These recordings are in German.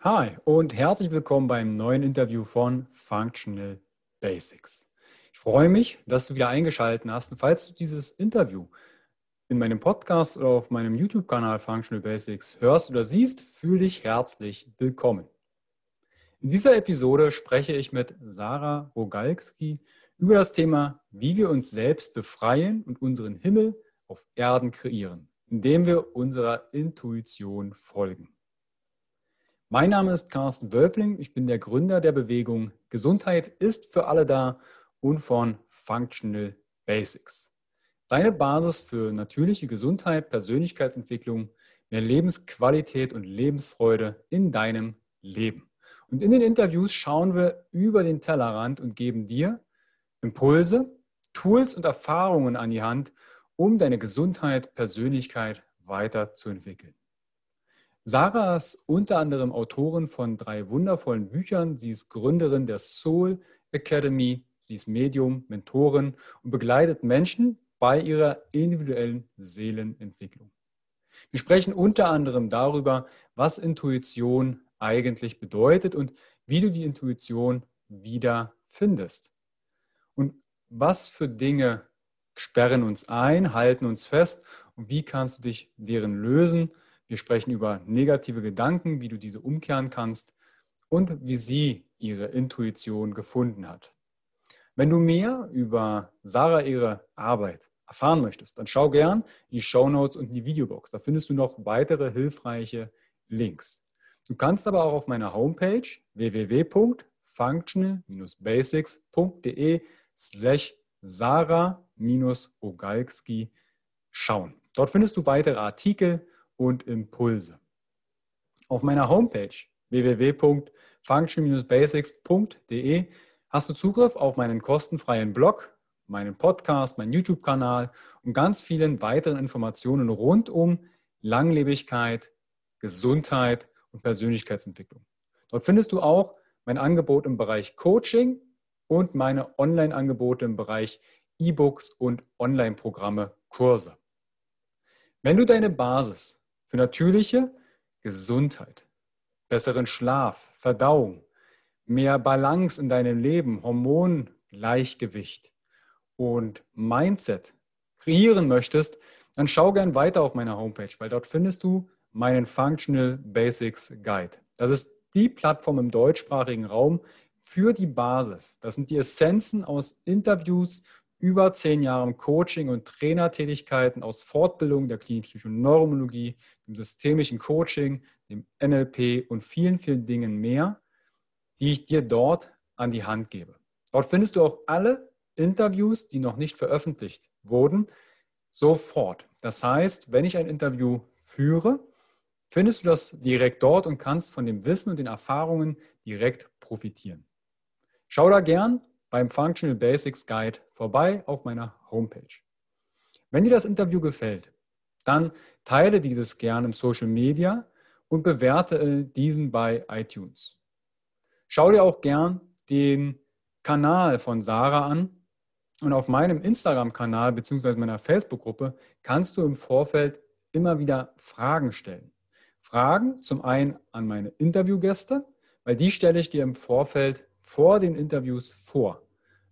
Hi und herzlich willkommen beim neuen Interview von Functional Basics. Ich freue mich, dass du wieder eingeschaltet hast. Und falls du dieses Interview in meinem Podcast oder auf meinem YouTube-Kanal Functional Basics hörst oder siehst, fühle dich herzlich willkommen. In dieser Episode spreche ich mit Sarah Rogalski über das Thema, wie wir uns selbst befreien und unseren Himmel auf Erden kreieren, indem wir unserer Intuition folgen. Mein Name ist Carsten Wölfling. Ich bin der Gründer der Bewegung Gesundheit ist für alle da und von Functional Basics. Deine Basis für natürliche Gesundheit, Persönlichkeitsentwicklung, mehr Lebensqualität und Lebensfreude in deinem Leben. Und in den Interviews schauen wir über den Tellerrand und geben dir Impulse, Tools und Erfahrungen an die Hand, um deine Gesundheit, Persönlichkeit weiterzuentwickeln. Sarah ist unter anderem Autorin von drei wundervollen Büchern. Sie ist Gründerin der Soul Academy. Sie ist Medium, Mentorin und begleitet Menschen bei ihrer individuellen Seelenentwicklung. Wir sprechen unter anderem darüber, was Intuition eigentlich bedeutet und wie du die Intuition wieder findest. Und was für Dinge sperren uns ein, halten uns fest und wie kannst du dich deren lösen wir sprechen über negative Gedanken, wie du diese umkehren kannst und wie sie ihre Intuition gefunden hat. Wenn du mehr über Sarah ihre Arbeit erfahren möchtest, dann schau gern in die Show Notes und in die Videobox. Da findest du noch weitere hilfreiche Links. Du kannst aber auch auf meiner Homepage www.functional-basics.de slash Sarah-Ogalski schauen. Dort findest du weitere Artikel und Impulse. Auf meiner Homepage www.function-basics.de hast du Zugriff auf meinen kostenfreien Blog, meinen Podcast, meinen YouTube-Kanal und ganz vielen weiteren Informationen rund um Langlebigkeit, Gesundheit und Persönlichkeitsentwicklung. Dort findest du auch mein Angebot im Bereich Coaching und meine Online-Angebote im Bereich E-Books und Online-Programme, Kurse. Wenn du deine Basis für natürliche Gesundheit, besseren Schlaf, Verdauung, mehr Balance in deinem Leben, Hormongleichgewicht und Mindset kreieren möchtest, dann schau gern weiter auf meiner Homepage, weil dort findest du meinen Functional Basics Guide. Das ist die Plattform im deutschsprachigen Raum für die Basis. Das sind die Essenzen aus Interviews über zehn Jahren Coaching und Trainertätigkeiten aus Fortbildung der klinischen Psychoneurologie, dem systemischen Coaching, dem NLP und vielen, vielen Dingen mehr, die ich dir dort an die Hand gebe. Dort findest du auch alle Interviews, die noch nicht veröffentlicht wurden, sofort. Das heißt, wenn ich ein Interview führe, findest du das direkt dort und kannst von dem Wissen und den Erfahrungen direkt profitieren. Schau da gern beim Functional Basics Guide vorbei auf meiner Homepage. Wenn dir das Interview gefällt, dann teile dieses gerne im Social Media und bewerte diesen bei iTunes. Schau dir auch gern den Kanal von Sarah an und auf meinem Instagram-Kanal bzw. meiner Facebook-Gruppe kannst du im Vorfeld immer wieder Fragen stellen. Fragen zum einen an meine Interviewgäste, weil die stelle ich dir im Vorfeld vor den Interviews vor,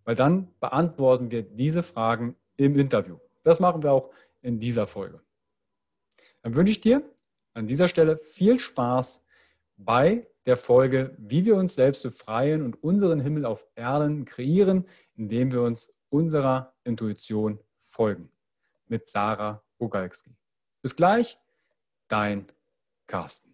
weil dann beantworten wir diese Fragen im Interview. Das machen wir auch in dieser Folge. Dann wünsche ich dir an dieser Stelle viel Spaß bei der Folge, wie wir uns selbst befreien und unseren Himmel auf Erden kreieren, indem wir uns unserer Intuition folgen. Mit Sarah Rogalski. Bis gleich, dein Carsten.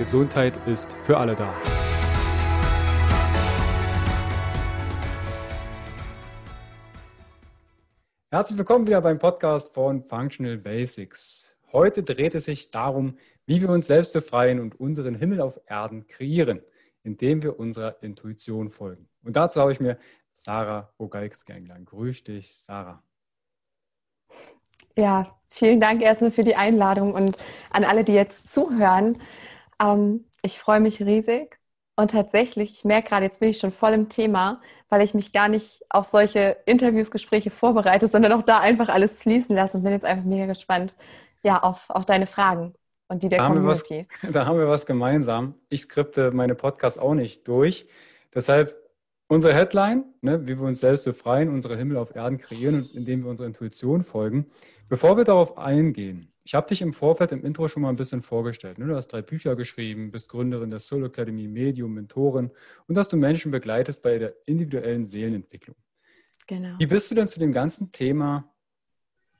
Gesundheit ist für alle da. Herzlich willkommen wieder beim Podcast von Functional Basics. Heute dreht es sich darum, wie wir uns selbst befreien und unseren Himmel auf Erden kreieren, indem wir unserer Intuition folgen. Und dazu habe ich mir Sarah Bogalski eingeladen. Grüß dich, Sarah. Ja, vielen Dank erstmal für die Einladung und an alle, die jetzt zuhören. Ähm, ich freue mich riesig und tatsächlich, ich merke gerade, jetzt bin ich schon voll im Thema, weil ich mich gar nicht auf solche Interviews, Gespräche vorbereite, sondern auch da einfach alles fließen lasse und bin jetzt einfach mega gespannt, ja, auf, auf deine Fragen und die der da Community. Haben was, da haben wir was gemeinsam. Ich skripte meine Podcasts auch nicht durch. Deshalb unsere Headline, ne, wie wir uns selbst befreien, unsere Himmel auf Erden kreieren und indem wir unserer Intuition folgen. Bevor wir darauf eingehen, ich habe dich im Vorfeld im Intro schon mal ein bisschen vorgestellt. Ne? Du hast drei Bücher geschrieben, bist Gründerin der Soul Academy, Medium, Mentorin und dass du Menschen begleitest bei der individuellen Seelenentwicklung. Genau. Wie bist du denn zu dem ganzen Thema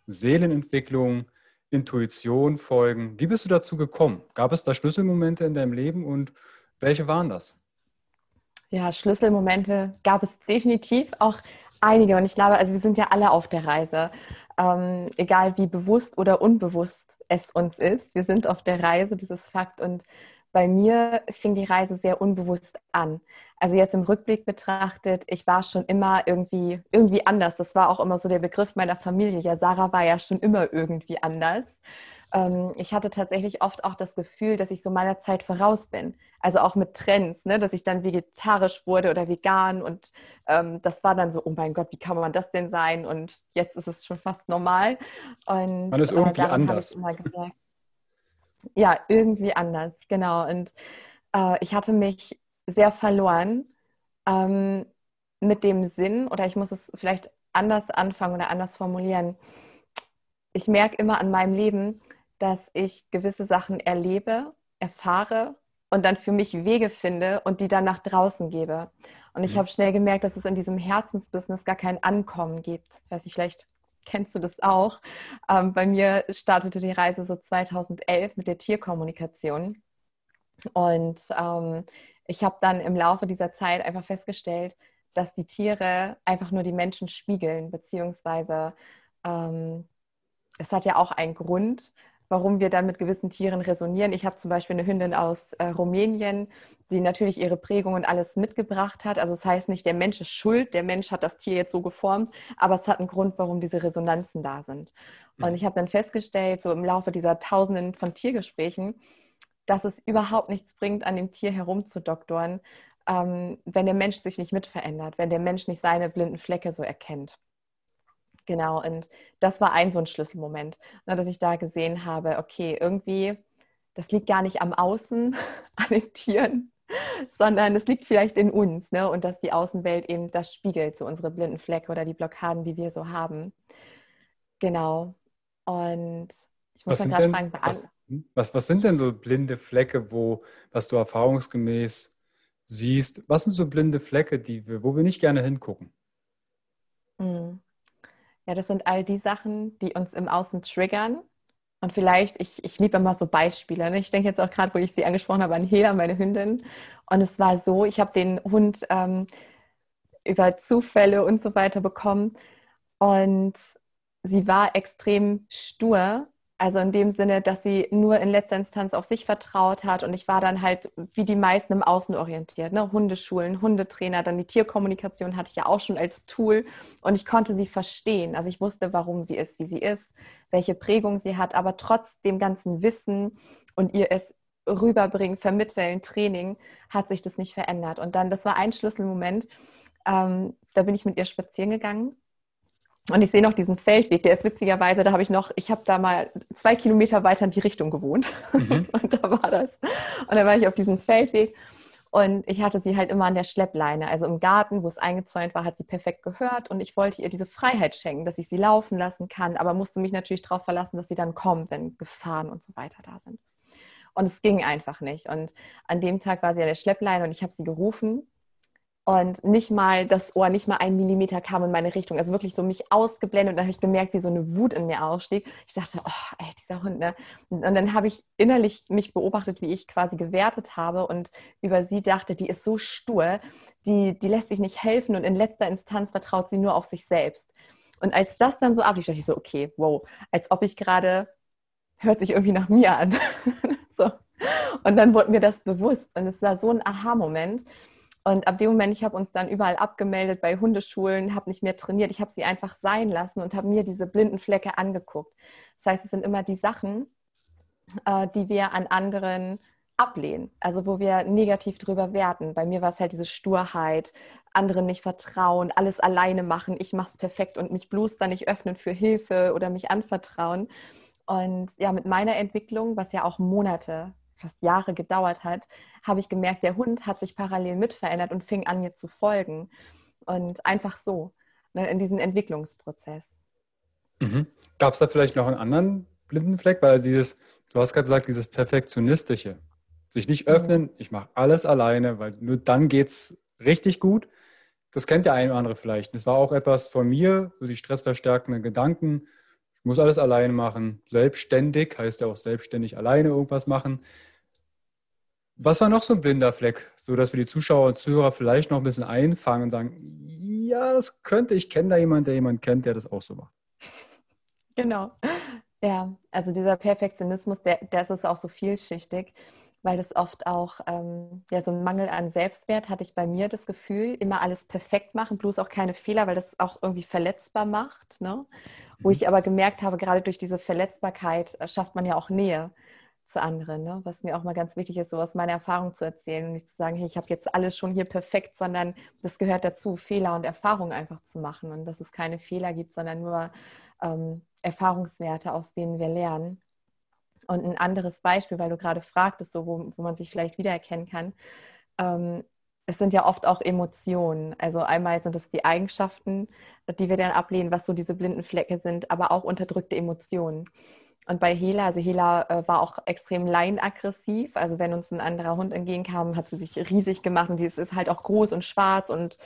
Seelenentwicklung, Intuition folgen? Wie bist du dazu gekommen? Gab es da Schlüsselmomente in deinem Leben und welche waren das? Ja, Schlüsselmomente gab es definitiv auch einige. Und ich glaube, also wir sind ja alle auf der Reise. Ähm, egal wie bewusst oder unbewusst es uns ist. Wir sind auf der Reise, dieses Fakt. Und bei mir fing die Reise sehr unbewusst an. Also jetzt im Rückblick betrachtet, ich war schon immer irgendwie, irgendwie anders. Das war auch immer so der Begriff meiner Familie. Ja, Sarah war ja schon immer irgendwie anders ähm, ich hatte tatsächlich oft auch das Gefühl, dass ich so meiner Zeit voraus bin. Also auch mit Trends, ne? dass ich dann vegetarisch wurde oder vegan und ähm, das war dann so, oh mein Gott, wie kann man das denn sein? Und jetzt ist es schon fast normal. Und man ist irgendwie äh, anders. ja, irgendwie anders, genau. Und äh, ich hatte mich sehr verloren ähm, mit dem Sinn, oder ich muss es vielleicht anders anfangen oder anders formulieren. Ich merke immer an meinem Leben, dass ich gewisse Sachen erlebe, erfahre und dann für mich Wege finde und die dann nach draußen gebe. Und ich mhm. habe schnell gemerkt, dass es in diesem Herzensbusiness gar kein Ankommen gibt. Ich weiß nicht, vielleicht kennst du das auch. Ähm, bei mir startete die Reise so 2011 mit der Tierkommunikation. Und ähm, ich habe dann im Laufe dieser Zeit einfach festgestellt, dass die Tiere einfach nur die Menschen spiegeln, beziehungsweise ähm, es hat ja auch einen Grund, warum wir dann mit gewissen Tieren resonieren. Ich habe zum Beispiel eine Hündin aus äh, Rumänien, die natürlich ihre Prägung und alles mitgebracht hat. Also das heißt nicht, der Mensch ist schuld, der Mensch hat das Tier jetzt so geformt, aber es hat einen Grund, warum diese Resonanzen da sind. Mhm. Und ich habe dann festgestellt, so im Laufe dieser Tausenden von Tiergesprächen, dass es überhaupt nichts bringt, an dem Tier herumzudoktoren, ähm, wenn der Mensch sich nicht mitverändert, wenn der Mensch nicht seine blinden Flecke so erkennt. Genau, und das war ein so ein Schlüsselmoment, ne, dass ich da gesehen habe, okay, irgendwie, das liegt gar nicht am Außen, an den Tieren, sondern es liegt vielleicht in uns ne? und dass die Außenwelt eben das spiegelt, so unsere blinden Flecke oder die Blockaden, die wir so haben. Genau. Und ich muss dann gerade fragen, was, was, was sind denn so blinde Flecke, wo, was du erfahrungsgemäß siehst? Was sind so blinde Flecke, die wir, wo wir nicht gerne hingucken? Mhm. Ja, das sind all die Sachen, die uns im Außen triggern. Und vielleicht, ich, ich liebe immer so Beispiele. Ne? Ich denke jetzt auch gerade, wo ich sie angesprochen habe, an Hela, meine Hündin. Und es war so, ich habe den Hund ähm, über Zufälle und so weiter bekommen. Und sie war extrem stur also in dem Sinne, dass sie nur in letzter Instanz auf sich vertraut hat und ich war dann halt wie die meisten im Außen orientiert. Ne? Hundeschulen, Hundetrainer, dann die Tierkommunikation hatte ich ja auch schon als Tool und ich konnte sie verstehen. Also ich wusste, warum sie ist, wie sie ist, welche Prägung sie hat, aber trotz dem ganzen Wissen und ihr es rüberbringen, vermitteln, Training, hat sich das nicht verändert. Und dann, das war ein Schlüsselmoment, ähm, da bin ich mit ihr spazieren gegangen und ich sehe noch diesen Feldweg, der ist witzigerweise, da habe ich noch, ich habe da mal zwei Kilometer weiter in die Richtung gewohnt. Mhm. Und da war das. Und da war ich auf diesem Feldweg und ich hatte sie halt immer an der Schleppleine. Also im Garten, wo es eingezäunt war, hat sie perfekt gehört. Und ich wollte ihr diese Freiheit schenken, dass ich sie laufen lassen kann, aber musste mich natürlich darauf verlassen, dass sie dann kommt, wenn Gefahren und so weiter da sind. Und es ging einfach nicht. Und an dem Tag war sie an der Schleppleine und ich habe sie gerufen und nicht mal das Ohr, nicht mal ein Millimeter kam in meine Richtung. Also wirklich so mich ausgeblendet und dann habe ich gemerkt, wie so eine Wut in mir ausstieg. Ich dachte, oh, ey, dieser Hund, ne? Und dann habe ich innerlich mich beobachtet, wie ich quasi gewertet habe und über sie dachte, die ist so stur, die, die lässt sich nicht helfen und in letzter Instanz vertraut sie nur auf sich selbst. Und als das dann so ablief, dachte ich so, okay, wow, als ob ich gerade, hört sich irgendwie nach mir an. so. Und dann wurde mir das bewusst und es war so ein Aha-Moment. Und ab dem Moment, ich habe uns dann überall abgemeldet bei Hundeschulen, habe nicht mehr trainiert, ich habe sie einfach sein lassen und habe mir diese blinden Flecke angeguckt. Das heißt, es sind immer die Sachen, äh, die wir an anderen ablehnen, also wo wir negativ drüber werten. Bei mir war es halt diese Sturheit, anderen nicht vertrauen, alles alleine machen, ich mache es perfekt und mich bloß dann nicht öffnen für Hilfe oder mich anvertrauen. Und ja, mit meiner Entwicklung, was ja auch Monate, fast Jahre gedauert hat, habe ich gemerkt, der Hund hat sich parallel mit verändert und fing an, mir zu folgen. Und einfach so, ne, in diesem Entwicklungsprozess. Mhm. Gab es da vielleicht noch einen anderen blinden Fleck? Weil dieses, du hast gerade gesagt, dieses Perfektionistische. Sich nicht mhm. öffnen, ich mache alles alleine, weil nur dann geht es richtig gut. Das kennt der eine oder andere vielleicht. Das war auch etwas von mir, so die stressverstärkenden Gedanken. Ich muss alles alleine machen. Selbstständig heißt ja auch selbstständig alleine irgendwas machen. Was war noch so ein blinder Fleck, so dass wir die Zuschauer und Zuhörer vielleicht noch ein bisschen einfangen und sagen, ja, das könnte, ich kenne da jemanden, der jemanden kennt, der das auch so macht. Genau. Ja, also dieser Perfektionismus, der, der ist auch so vielschichtig weil das oft auch ähm, ja, so ein Mangel an Selbstwert hatte ich bei mir das Gefühl, immer alles perfekt machen, bloß auch keine Fehler, weil das auch irgendwie verletzbar macht. Ne? Wo mhm. ich aber gemerkt habe, gerade durch diese Verletzbarkeit äh, schafft man ja auch Nähe zu anderen, ne? was mir auch mal ganz wichtig ist, so aus meiner Erfahrung zu erzählen und nicht zu sagen, hey, ich habe jetzt alles schon hier perfekt, sondern das gehört dazu, Fehler und Erfahrungen einfach zu machen und dass es keine Fehler gibt, sondern nur ähm, Erfahrungswerte, aus denen wir lernen. Und ein anderes Beispiel, weil du gerade fragtest, so, wo, wo man sich vielleicht wiedererkennen kann. Ähm, es sind ja oft auch Emotionen. Also einmal sind es die Eigenschaften, die wir dann ablehnen, was so diese blinden Flecke sind, aber auch unterdrückte Emotionen. Und bei Hela, also Hela äh, war auch extrem leinaggressiv. Also wenn uns ein anderer Hund entgegenkam, hat sie sich riesig gemacht und die ist halt auch groß und schwarz und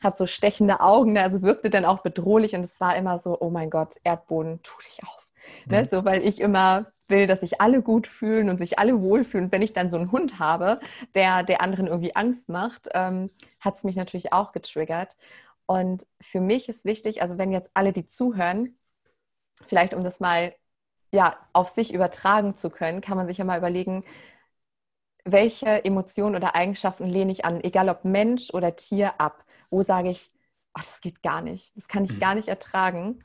hat so stechende Augen, also wirkte dann auch bedrohlich und es war immer so, oh mein Gott, Erdboden, tu dich auf. Ne, mhm. Ne? So, weil ich immer will, dass sich alle gut fühlen und sich alle wohlfühlen. Und wenn ich dann so einen Hund habe, der der anderen irgendwie Angst macht, ähm, hat es mich natürlich auch getriggert. Und für mich ist wichtig, also wenn jetzt alle, die zuhören, vielleicht um das mal ja, auf sich übertragen zu können, kann man sich ja mal überlegen, welche Emotionen oder Eigenschaften lehne ich an, egal ob Mensch oder Tier, ab. Wo sage ich, oh, das geht gar nicht, das kann ich mhm. gar nicht ertragen.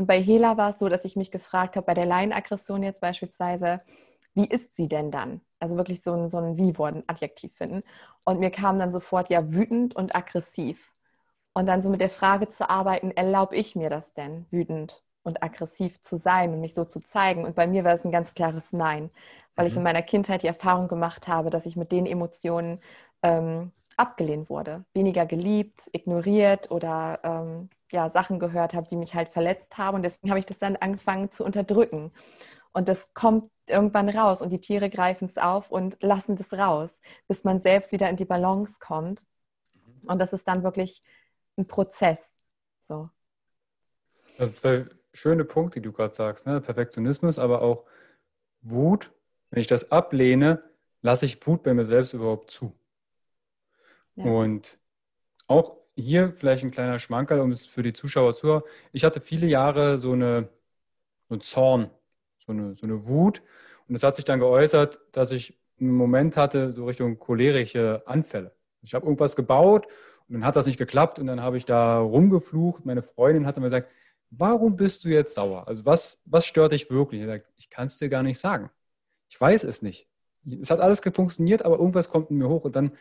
Und bei Hela war es so, dass ich mich gefragt habe, bei der Laienaggression jetzt beispielsweise, wie ist sie denn dann? Also wirklich so ein, so ein Wie-Wort, ein Adjektiv finden. Und mir kam dann sofort ja wütend und aggressiv. Und dann so mit der Frage zu arbeiten, erlaube ich mir das denn, wütend und aggressiv zu sein und mich so zu zeigen? Und bei mir war es ein ganz klares Nein, weil mhm. ich in meiner Kindheit die Erfahrung gemacht habe, dass ich mit den Emotionen ähm, abgelehnt wurde, weniger geliebt, ignoriert oder ähm, ja, Sachen gehört habe, die mich halt verletzt haben. Und deswegen habe ich das dann angefangen zu unterdrücken. Und das kommt irgendwann raus und die Tiere greifen es auf und lassen das raus, bis man selbst wieder in die Balance kommt. Und das ist dann wirklich ein Prozess. So. Das sind zwei schöne Punkte, die du gerade sagst. Ne? Perfektionismus, aber auch Wut. Wenn ich das ablehne, lasse ich Wut bei mir selbst überhaupt zu. Und auch hier vielleicht ein kleiner Schmankerl, um es für die Zuschauer zu Ich hatte viele Jahre so eine, so einen Zorn, so eine, so eine Wut. Und es hat sich dann geäußert, dass ich einen Moment hatte, so Richtung cholerische Anfälle. Ich habe irgendwas gebaut und dann hat das nicht geklappt und dann habe ich da rumgeflucht. Meine Freundin hat mir gesagt, warum bist du jetzt sauer? Also was, was stört dich wirklich? Ich, ich kann es dir gar nicht sagen. Ich weiß es nicht. Es hat alles funktioniert, aber irgendwas kommt in mir hoch und dann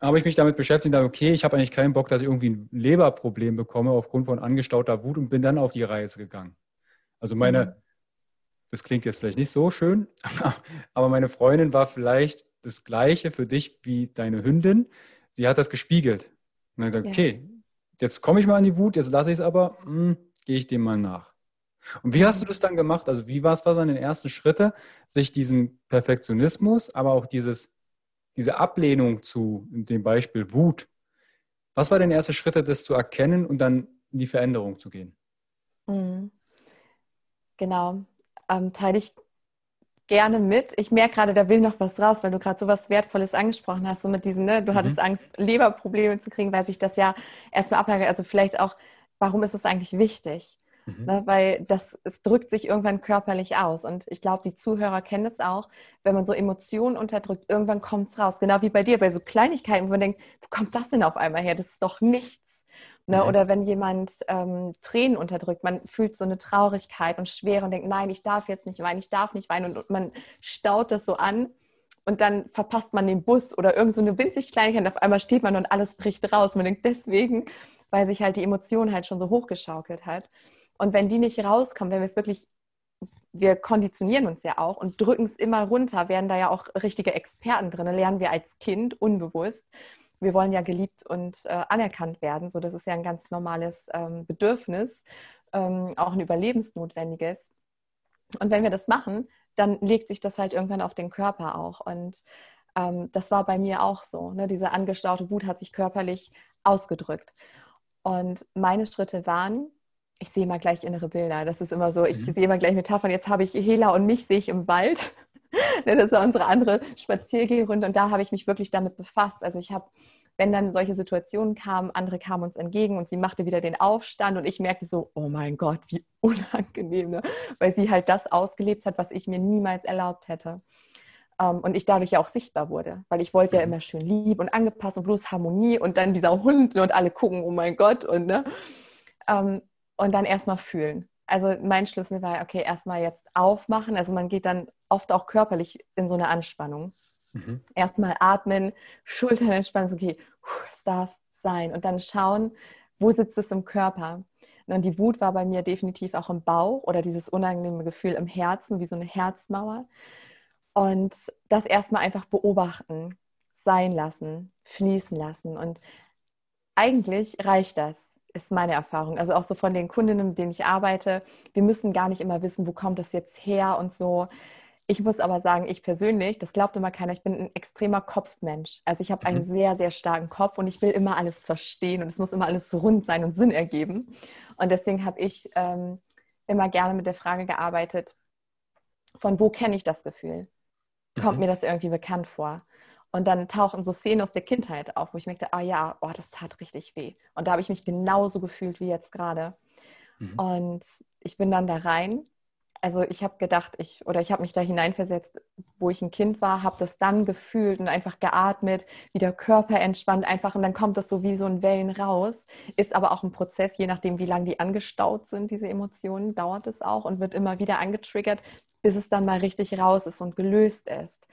habe ich mich damit beschäftigt und dachte, okay, ich habe eigentlich keinen Bock, dass ich irgendwie ein Leberproblem bekomme aufgrund von angestauter Wut und bin dann auf die Reise gegangen. Also meine, mhm. das klingt jetzt vielleicht nicht so schön, aber meine Freundin war vielleicht das Gleiche für dich wie deine Hündin. Sie hat das gespiegelt. Und dann gesagt, ja. okay, jetzt komme ich mal an die Wut, jetzt lasse ich es aber, hm, gehe ich dem mal nach. Und wie hast du das dann gemacht? Also wie war es, was waren die ersten Schritte, sich diesen Perfektionismus, aber auch dieses diese Ablehnung zu, in dem Beispiel Wut, was war denn der erste Schritt, das zu erkennen und dann in die Veränderung zu gehen? Mhm. Genau, ähm, teile ich gerne mit. Ich merke gerade, da will noch was raus, weil du gerade so was Wertvolles angesprochen hast, so mit diesen, ne, du mhm. hattest Angst, Leberprobleme zu kriegen, weil sich das ja erstmal ablagert. Also vielleicht auch warum ist es eigentlich wichtig? Mhm. Ne, weil das es drückt sich irgendwann körperlich aus. Und ich glaube, die Zuhörer kennen es auch, wenn man so Emotionen unterdrückt, irgendwann kommt es raus. Genau wie bei dir, bei so Kleinigkeiten, wo man denkt, wo kommt das denn auf einmal her? Das ist doch nichts. Ne? Mhm. Oder wenn jemand ähm, Tränen unterdrückt, man fühlt so eine Traurigkeit und Schwere und denkt, nein, ich darf jetzt nicht weinen, ich darf nicht weinen. Und, und man staut das so an und dann verpasst man den Bus oder irgend so eine winzig Kleinigkeit und auf einmal steht man und alles bricht raus. Man denkt deswegen, weil sich halt die Emotion halt schon so hochgeschaukelt hat. Und wenn die nicht rauskommen, wenn wir es wirklich, wir konditionieren uns ja auch und drücken es immer runter, werden da ja auch richtige Experten drin, lernen wir als Kind unbewusst. Wir wollen ja geliebt und äh, anerkannt werden, so das ist ja ein ganz normales ähm, Bedürfnis, ähm, auch ein überlebensnotwendiges. Und wenn wir das machen, dann legt sich das halt irgendwann auf den Körper auch. Und ähm, das war bei mir auch so. Ne? Diese angestaute Wut hat sich körperlich ausgedrückt. Und meine Schritte waren, ich sehe mal gleich innere Bilder. Das ist immer so, ich mhm. sehe mal gleich Metaphern. Jetzt habe ich Hela und mich sehe ich im Wald. Das war unsere andere Spaziergehrunde und da habe ich mich wirklich damit befasst. Also ich habe, wenn dann solche Situationen kamen, andere kamen uns entgegen und sie machte wieder den Aufstand und ich merkte so, oh mein Gott, wie unangenehm, ne? weil sie halt das ausgelebt hat, was ich mir niemals erlaubt hätte. Um, ähm, und ich dadurch ja auch sichtbar wurde, weil ich wollte ja mhm. immer schön lieb und angepasst und bloß Harmonie und dann dieser Hund und alle gucken, oh mein Gott und ne. Um, ähm, und dann erstmal fühlen. Also mein Schlüssel war, okay, erstmal jetzt aufmachen. Also man geht dann oft auch körperlich in so eine Anspannung. Mhm. Erstmal atmen, Schultern entspannen, okay, es darf sein. Und dann schauen, wo sitzt es im Körper. Und die Wut war bei mir definitiv auch im Bauch oder dieses unangenehme Gefühl im Herzen, wie so eine Herzmauer. Und das erstmal einfach beobachten, sein lassen, fließen lassen. Und eigentlich reicht das ist meine Erfahrung. Also auch so von den Kundinnen, mit denen ich arbeite. Wir müssen gar nicht immer wissen, wo kommt das jetzt her und so. Ich muss aber sagen, ich persönlich, das glaubt immer keiner, ich bin ein extremer Kopfmensch. Also ich habe einen mhm. sehr, sehr starken Kopf und ich will immer alles verstehen und es muss immer alles rund sein und Sinn ergeben. Und deswegen habe ich ähm, immer gerne mit der Frage gearbeitet, von wo kenne ich das Gefühl? Kommt mhm. mir das irgendwie bekannt vor? Und dann tauchen so Szenen aus der Kindheit auf, wo ich merkte, ah ja, oh, das tat richtig weh. Und da habe ich mich genauso gefühlt wie jetzt gerade. Mhm. Und ich bin dann da rein. Also ich habe gedacht, ich oder ich habe mich da hineinversetzt, wo ich ein Kind war, habe das dann gefühlt und einfach geatmet, wie der Körper entspannt einfach und dann kommt das so wie so ein Wellen raus. Ist aber auch ein Prozess, je nachdem, wie lange die angestaut sind, diese Emotionen, dauert es auch und wird immer wieder angetriggert, bis es dann mal richtig raus ist und gelöst ist.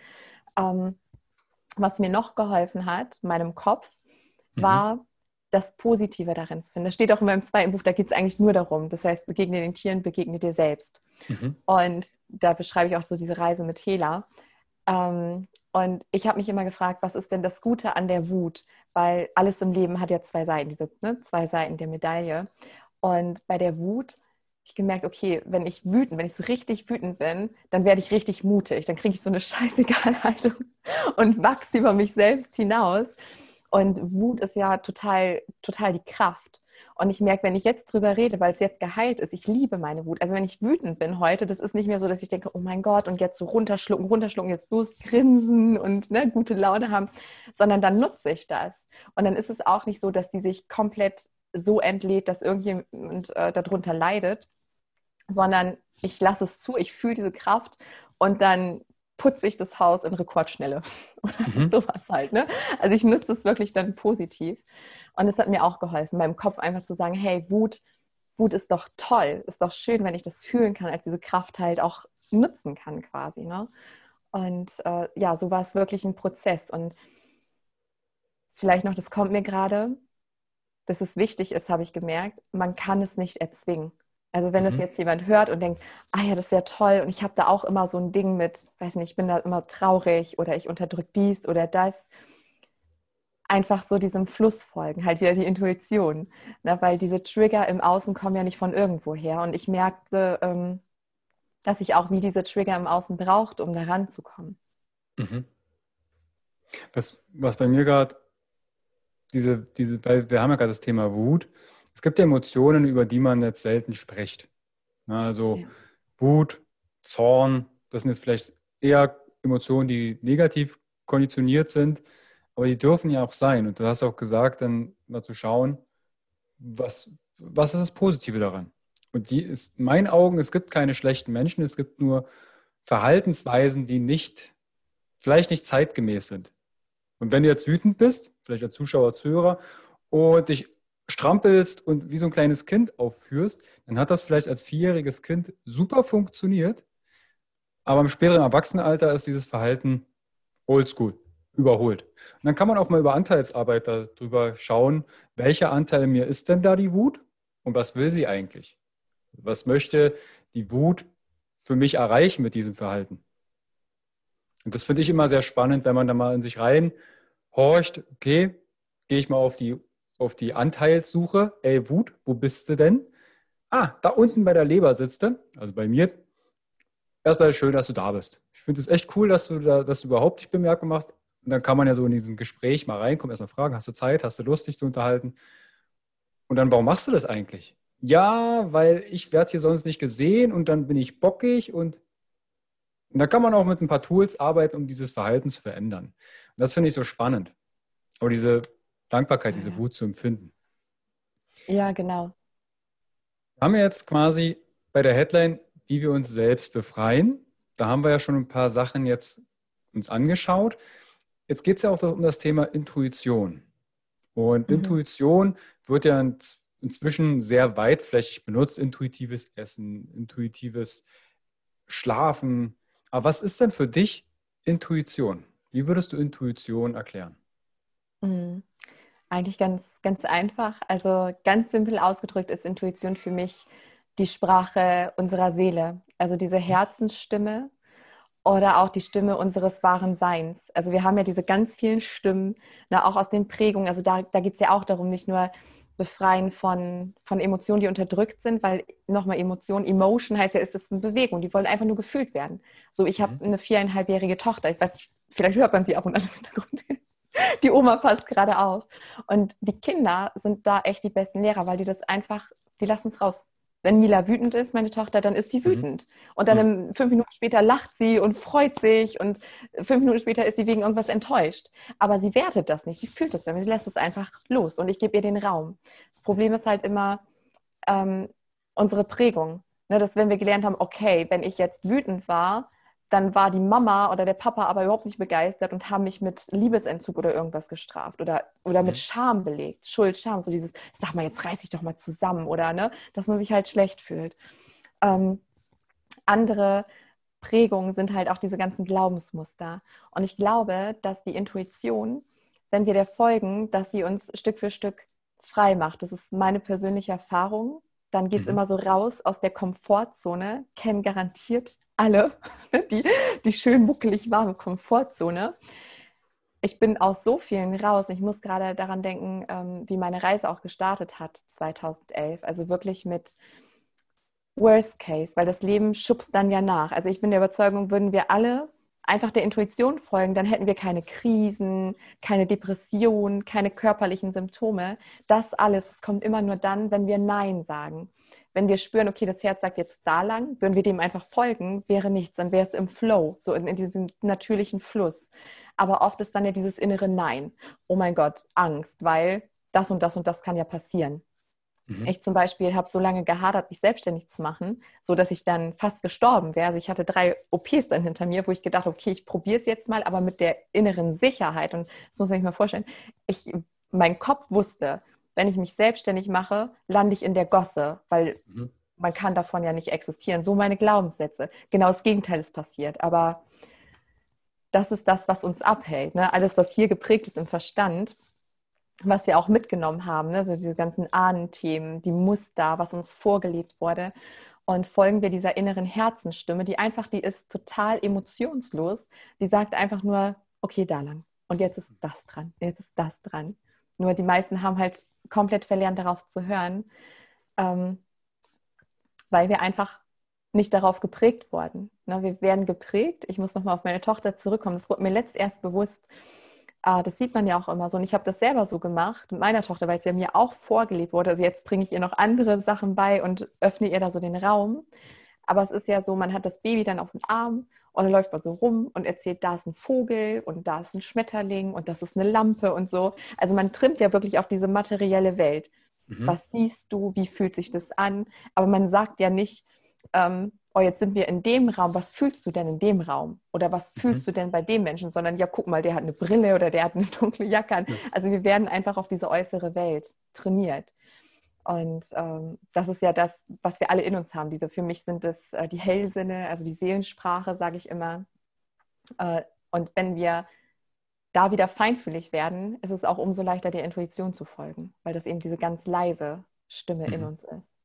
Ähm, was mir noch geholfen hat, meinem Kopf, mhm. war mhm. das Positive darin zu finden. Das steht auch in meinem zweiten Buch, da geht es eigentlich nur darum. Das heißt, begegne den Tieren, begegne dir selbst. Mhm. Und da beschreibe ich auch so diese Reise mit Hela. Ähm, und ich habe mich immer gefragt, was ist denn das Gute an der Wut? Weil alles im Leben hat ja zwei Seiten, diese ne, zwei Seiten der Medaille. Und bei der Wut ich gemerkt, okay, wenn ich wütend, wenn ich so richtig wütend bin, dann werde ich richtig mutig. Dann kriege ich so eine scheißegal Haltung und wachse über mich selbst hinaus. Und Wut ist ja total, total die Kraft. Und ich merke, wenn ich jetzt drüber rede, weil es jetzt geheilt ist, ich liebe meine Wut. Also wenn ich wütend bin heute, das ist nicht mehr so, dass ich denke, oh mein Gott, und jetzt so runterschlucken, runterschlucken, jetzt bloß grinsen und ne, gute Laune haben, sondern dann nutze ich das. Und dann ist es auch nicht so, dass die sich komplett so entlädt, dass irgendjemand äh, darunter leidet, sondern ich lasse es zu, ich fühle diese Kraft und dann putze ich das Haus in Rekordschnelle oder mhm. sowas halt. Ne? Also ich nutze es wirklich dann positiv und es hat mir auch geholfen, meinem Kopf einfach zu sagen, hey, Wut, Wut ist doch toll, ist doch schön, wenn ich das fühlen kann, als diese Kraft halt auch nutzen kann quasi. Ne? Und äh, ja, so war es wirklich ein Prozess und vielleicht noch, das kommt mir gerade, dass es wichtig ist, habe ich gemerkt, man kann es nicht erzwingen. Also wenn mhm. das jetzt jemand hört und denkt, ah ja, das ist ja toll und ich habe da auch immer so ein Ding mit, weiß nicht, ich bin da immer traurig oder ich unterdrücke dies oder das, einfach so diesem Fluss folgen, halt wieder die Intuition, ne? weil diese Trigger im Außen kommen ja nicht von irgendwo her und ich merkte, ähm, dass ich auch wie diese Trigger im Außen braucht, um da ranzukommen. Mhm. Was, was bei mir gerade diese, diese, weil wir haben ja gerade das Thema Wut es gibt Emotionen, über die man jetzt selten spricht. Also ja. Wut, Zorn, das sind jetzt vielleicht eher Emotionen, die negativ konditioniert sind, aber die dürfen ja auch sein. Und du hast auch gesagt, dann mal zu schauen, was, was ist das Positive daran? Und die ist, in meinen Augen, es gibt keine schlechten Menschen, es gibt nur Verhaltensweisen, die nicht, vielleicht nicht zeitgemäß sind. Und wenn du jetzt wütend bist, vielleicht als Zuschauer, Zuhörer, und dich strampelst und wie so ein kleines Kind aufführst, dann hat das vielleicht als vierjähriges Kind super funktioniert, aber im späteren Erwachsenenalter ist dieses Verhalten oldschool, überholt. Und dann kann man auch mal über Anteilsarbeit darüber schauen, welcher Anteil mir ist denn da die Wut und was will sie eigentlich? Was möchte die Wut für mich erreichen mit diesem Verhalten? Und das finde ich immer sehr spannend, wenn man da mal in sich rein horcht, okay, gehe ich mal auf die auf die Anteilssuche. Ey, Wut, wo bist du denn? Ah, da unten bei der Leber sitzt du. Also bei mir. Erstmal schön, dass du da bist. Ich finde es echt cool, dass du, da, dass du überhaupt dich bemerkbar machst. Und dann kann man ja so in diesen Gespräch mal reinkommen, erstmal fragen, hast du Zeit, hast du Lust, dich zu unterhalten? Und dann, warum machst du das eigentlich? Ja, weil ich werde hier sonst nicht gesehen und dann bin ich bockig und, und da kann man auch mit ein paar Tools arbeiten, um dieses Verhalten zu verändern. Und das finde ich so spannend. Aber diese Dankbarkeit, diese Wut zu empfinden. Ja, genau. Haben wir jetzt quasi bei der Headline, wie wir uns selbst befreien. Da haben wir ja schon ein paar Sachen jetzt uns angeschaut. Jetzt geht es ja auch um das Thema Intuition. Und mhm. Intuition wird ja inzwischen sehr weitflächig benutzt. Intuitives Essen, intuitives Schlafen. Aber was ist denn für dich Intuition? Wie würdest du Intuition erklären? Mhm. Eigentlich ganz, ganz einfach. Also ganz simpel ausgedrückt ist Intuition für mich die Sprache unserer Seele. Also diese Herzensstimme oder auch die Stimme unseres wahren Seins. Also wir haben ja diese ganz vielen Stimmen, na, auch aus den Prägungen. Also da, da geht es ja auch darum, nicht nur befreien von, von Emotionen, die unterdrückt sind, weil nochmal Emotion, Emotion heißt ja, ist es eine Bewegung, die wollen einfach nur gefühlt werden. So, ich habe mhm. eine viereinhalbjährige Tochter, ich weiß nicht, vielleicht hört man sie auch unter dem Hintergrund. Die Oma passt gerade auf. Und die Kinder sind da echt die besten Lehrer, weil die das einfach, die lassen es raus. Wenn Mila wütend ist, meine Tochter, dann ist sie mhm. wütend. Mhm. Und dann mhm. fünf Minuten später lacht sie und freut sich und fünf Minuten später ist sie wegen irgendwas enttäuscht. Aber sie wertet das nicht, sie fühlt es dann, sie lässt es einfach los und ich gebe ihr den Raum. Das Problem ist halt immer ähm, unsere Prägung. Ne, dass wenn wir gelernt haben, okay, wenn ich jetzt wütend war, dann war die Mama oder der Papa aber überhaupt nicht begeistert und haben mich mit Liebesentzug oder irgendwas gestraft oder, oder mit mhm. Scham belegt. Schuld, Scham, so dieses, sag mal, jetzt reiß ich doch mal zusammen oder, ne, dass man sich halt schlecht fühlt. Ähm, andere Prägungen sind halt auch diese ganzen Glaubensmuster. Und ich glaube, dass die Intuition, wenn wir der folgen, dass sie uns Stück für Stück frei macht. Das ist meine persönliche Erfahrung. Dann geht es mhm. immer so raus aus der Komfortzone, kennen garantiert alle, die, die schön muckelig warme Komfortzone. Ich bin aus so vielen raus. Ich muss gerade daran denken, ähm, wie meine Reise auch gestartet hat 2011. Also wirklich mit Worst Case, weil das Leben schubst dann ja nach. Also ich bin der Überzeugung, würden wir alle einfach der Intuition folgen, dann hätten wir keine Krisen, keine Depressionen, keine körperlichen Symptome. Das alles kommt immer nur dann, wenn wir Nein sagen wenn wir spüren, okay, das Herz sagt jetzt da lang, würden wir dem einfach folgen, wäre nichts, dann wäre es im Flow, so in, in, diesem natürlichen Fluss. Aber oft ist dann ja dieses innere Nein. Oh mein Gott, Angst, weil das und das und das kann ja passieren. Mhm. Ich zum Beispiel habe so lange gehadert, mich selbstständig zu machen, so dass ich dann fast gestorben wäre. Also ich hatte drei OPs dann hinter mir, wo ich gedacht, okay, ich probiere es jetzt mal, aber mit der inneren Sicherheit. Und das muss man sich mal vorstellen. Ich, mein Kopf wusste, wenn ich mich selbstständig mache, lande ich in der Gosse, weil mhm. man kann davon ja nicht existieren. So meine Glaubenssätze. Genau das Gegenteil ist passiert. Aber das ist das, was uns abhält. Ne? Alles, was hier geprägt ist im Verstand, was wir auch mitgenommen haben, ne? so diese ganzen Ahnenthemen, die Muster, was uns vorgelebt wurde. Und folgen wir dieser inneren Herzensstimme, die einfach, die ist total emotionslos. Die sagt einfach nur, okay, da lang. Und jetzt ist das dran. Jetzt ist das dran. Nur die meisten haben halt komplett verlernt, darauf zu hören, ähm, weil wir einfach nicht darauf geprägt wurden. Ne, wir werden geprägt. Ich muss nochmal auf meine Tochter zurückkommen. Das wurde mir letzt erst bewusst. Äh, das sieht man ja auch immer so. Und ich habe das selber so gemacht mit meiner Tochter, weil es ja mir auch vorgelebt wurde. Also jetzt bringe ich ihr noch andere Sachen bei und öffne ihr da so den Raum. Aber es ist ja so, man hat das Baby dann auf dem Arm und dann läuft man so rum und erzählt, da ist ein Vogel und da ist ein Schmetterling und das ist eine Lampe und so. Also man trimmt ja wirklich auf diese materielle Welt. Mhm. Was siehst du? Wie fühlt sich das an? Aber man sagt ja nicht, ähm, oh, jetzt sind wir in dem Raum, was fühlst du denn in dem Raum? Oder was fühlst mhm. du denn bei dem Menschen? Sondern ja, guck mal, der hat eine Brille oder der hat eine dunkle Jacke an. Ja. Also wir werden einfach auf diese äußere Welt trainiert. Und ähm, das ist ja das, was wir alle in uns haben. Diese, für mich sind es äh, die Hellsinne, also die Seelensprache, sage ich immer. Äh, und wenn wir da wieder feinfühlig werden, ist es auch umso leichter, der Intuition zu folgen, weil das eben diese ganz leise Stimme mhm. in uns ist.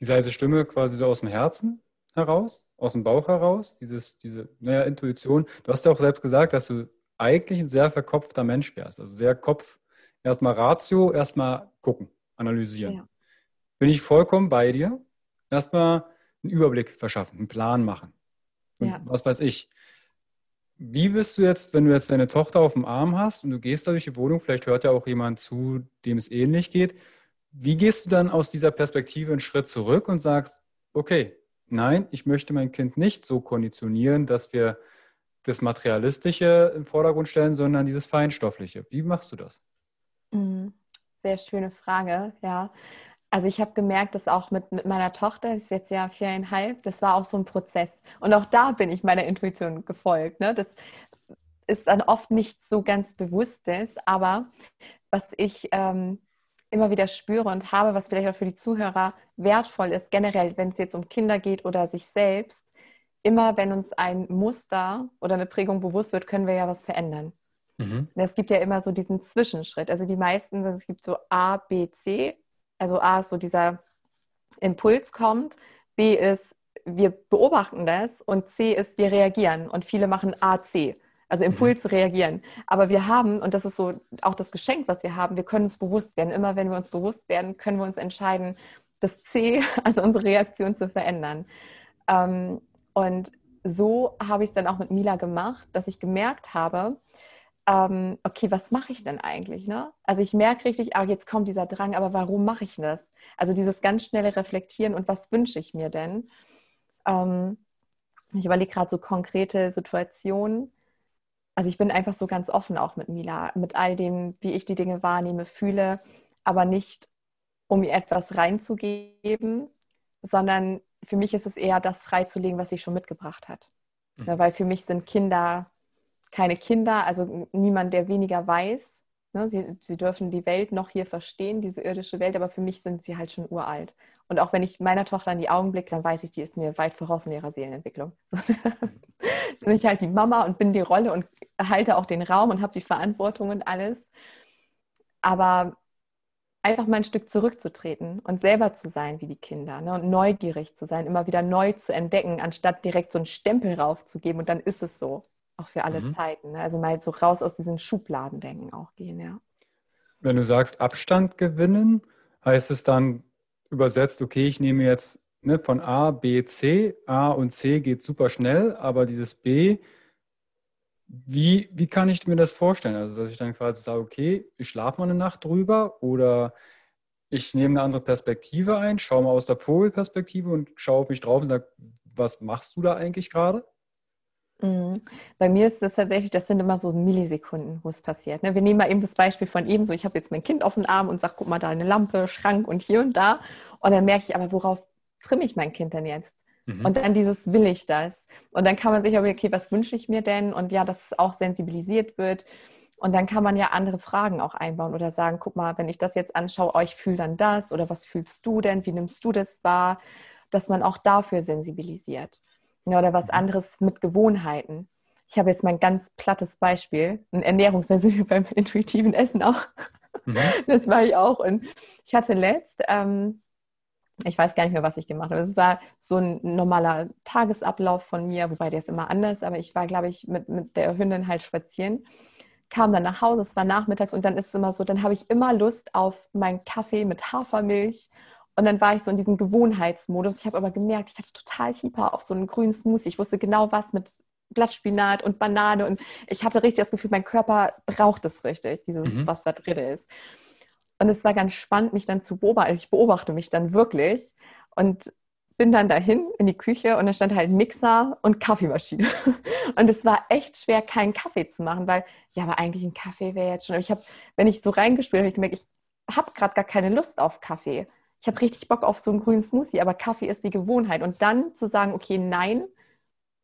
Die leise Stimme quasi so aus dem Herzen heraus, aus dem Bauch heraus, dieses, diese naja, Intuition. Du hast ja auch selbst gesagt, dass du eigentlich ein sehr verkopfter Mensch wärst. Also sehr Kopf, erstmal Ratio, erstmal gucken, analysieren. Ja. Bin ich vollkommen bei dir. Erstmal einen Überblick verschaffen, einen Plan machen. Und ja. was weiß ich. Wie bist du jetzt, wenn du jetzt deine Tochter auf dem Arm hast und du gehst da durch die Wohnung, vielleicht hört ja auch jemand zu, dem es ähnlich geht. Wie gehst du dann aus dieser Perspektive einen Schritt zurück und sagst, okay, nein, ich möchte mein Kind nicht so konditionieren, dass wir das Materialistische im Vordergrund stellen, sondern dieses Feinstoffliche. Wie machst du das? Mhm. Sehr schöne Frage, ja. Also ich habe gemerkt, dass auch mit, mit meiner Tochter, ist jetzt ja viereinhalb, das war auch so ein Prozess. Und auch da bin ich meiner Intuition gefolgt. Ne? Das ist dann oft nicht so ganz bewusstes, aber was ich ähm, immer wieder spüre und habe, was vielleicht auch für die Zuhörer wertvoll ist, generell, wenn es jetzt um Kinder geht oder sich selbst, immer wenn uns ein Muster oder eine Prägung bewusst wird, können wir ja was verändern. Mhm. Es gibt ja immer so diesen Zwischenschritt. Also die meisten, es gibt so A, B, C. Also A ist so dieser Impuls kommt, B ist, wir beobachten das und C ist, wir reagieren. Und viele machen A, C. Also. Impuls mhm. reagieren. Aber wir haben, und das ist so auch das Geschenk, was wir haben, wir können uns bewusst werden. Immer wenn wir uns bewusst werden, können wir uns entscheiden, das C, also unsere Reaktion zu verändern. Ähm, und so habe ich es dann auch mit Mila gemacht, dass ich gemerkt habe, ähm, okay, was mache ich denn eigentlich? Ne? Also ich merke richtig, ah, jetzt kommt dieser Drang, aber warum mache ich das? Also dieses ganz schnelle Reflektieren und was wünsche ich mir denn? Ähm, ich überlege gerade so konkrete Situationen, also ich bin einfach so ganz offen auch mit Mila, mit all dem, wie ich die Dinge wahrnehme, fühle, aber nicht, um ihr etwas reinzugeben, sondern für mich ist es eher das freizulegen, was sie schon mitgebracht hat. Mhm. Ja, weil für mich sind Kinder keine Kinder, also niemand, der weniger weiß. Ne? Sie, sie dürfen die Welt noch hier verstehen, diese irdische Welt, aber für mich sind sie halt schon uralt. Und auch wenn ich meiner Tochter in die Augen blicke, dann weiß ich, die ist mir weit voraus in ihrer Seelenentwicklung. bin ich halt die Mama und bin die Rolle und halte auch den Raum und habe die Verantwortung und alles. Aber einfach mal ein Stück zurückzutreten und selber zu sein wie die Kinder ne? und neugierig zu sein, immer wieder neu zu entdecken, anstatt direkt so einen Stempel raufzugeben und dann ist es so, auch für alle mhm. Zeiten. Ne? Also mal so raus aus diesen Schubladendenken auch gehen, ja. Wenn du sagst Abstand gewinnen, heißt es dann übersetzt, okay, ich nehme jetzt ne, von A, B, C. A und C geht super schnell, aber dieses B, wie, wie kann ich mir das vorstellen? Also, dass ich dann quasi sage, okay, ich schlafe mal eine Nacht drüber oder ich nehme eine andere Perspektive ein, schaue mal aus der Vogelperspektive und schaue auf mich drauf und sage, was machst du da eigentlich gerade? Mhm. Bei mir ist es tatsächlich, das sind immer so Millisekunden, wo es passiert. Ne? Wir nehmen mal eben das Beispiel von eben so, ich habe jetzt mein Kind auf dem Arm und sage, guck mal, da eine Lampe, Schrank und hier und da. Und dann merke ich aber, worauf trimme ich mein Kind denn jetzt? Mhm. Und dann dieses will ich das. Und dann kann man sich aber, okay, was wünsche ich mir denn? Und ja, dass es auch sensibilisiert wird. Und dann kann man ja andere Fragen auch einbauen oder sagen, guck mal, wenn ich das jetzt anschaue, oh, ich fühle dann das oder was fühlst du denn? Wie nimmst du das wahr? Dass man auch dafür sensibilisiert. Ja, oder was anderes mit Gewohnheiten. Ich habe jetzt mal ein ganz plattes Beispiel, ein Ernährungs, da sind wir beim intuitiven Essen auch. Mhm. Das war ich auch. Und ich hatte letzt, ähm, ich weiß gar nicht mehr, was ich gemacht habe. Es war so ein normaler Tagesablauf von mir, wobei der ist immer anders, aber ich war, glaube ich, mit, mit der Hündin halt spazieren, kam dann nach Hause, es war nachmittags und dann ist es immer so, dann habe ich immer Lust auf meinen Kaffee mit Hafermilch und dann war ich so in diesem Gewohnheitsmodus. Ich habe aber gemerkt, ich hatte total Hyper auf so einen grünen Smoothie. Ich wusste genau was mit Blattspinat und Banane und ich hatte richtig das Gefühl, mein Körper braucht es richtig, dieses, mhm. was da drin ist. Und es war ganz spannend, mich dann zu beobachten. Also ich beobachte mich dann wirklich und bin dann dahin in die Küche und da stand halt Mixer und Kaffeemaschine. Und es war echt schwer, keinen Kaffee zu machen, weil, ja, aber eigentlich ein Kaffee wäre jetzt schon. Aber ich habe, wenn ich so reingespürt habe, ich gemerkt, ich habe gerade gar keine Lust auf Kaffee. Ich habe richtig Bock auf so einen grünen Smoothie, aber Kaffee ist die Gewohnheit. Und dann zu sagen, okay, nein,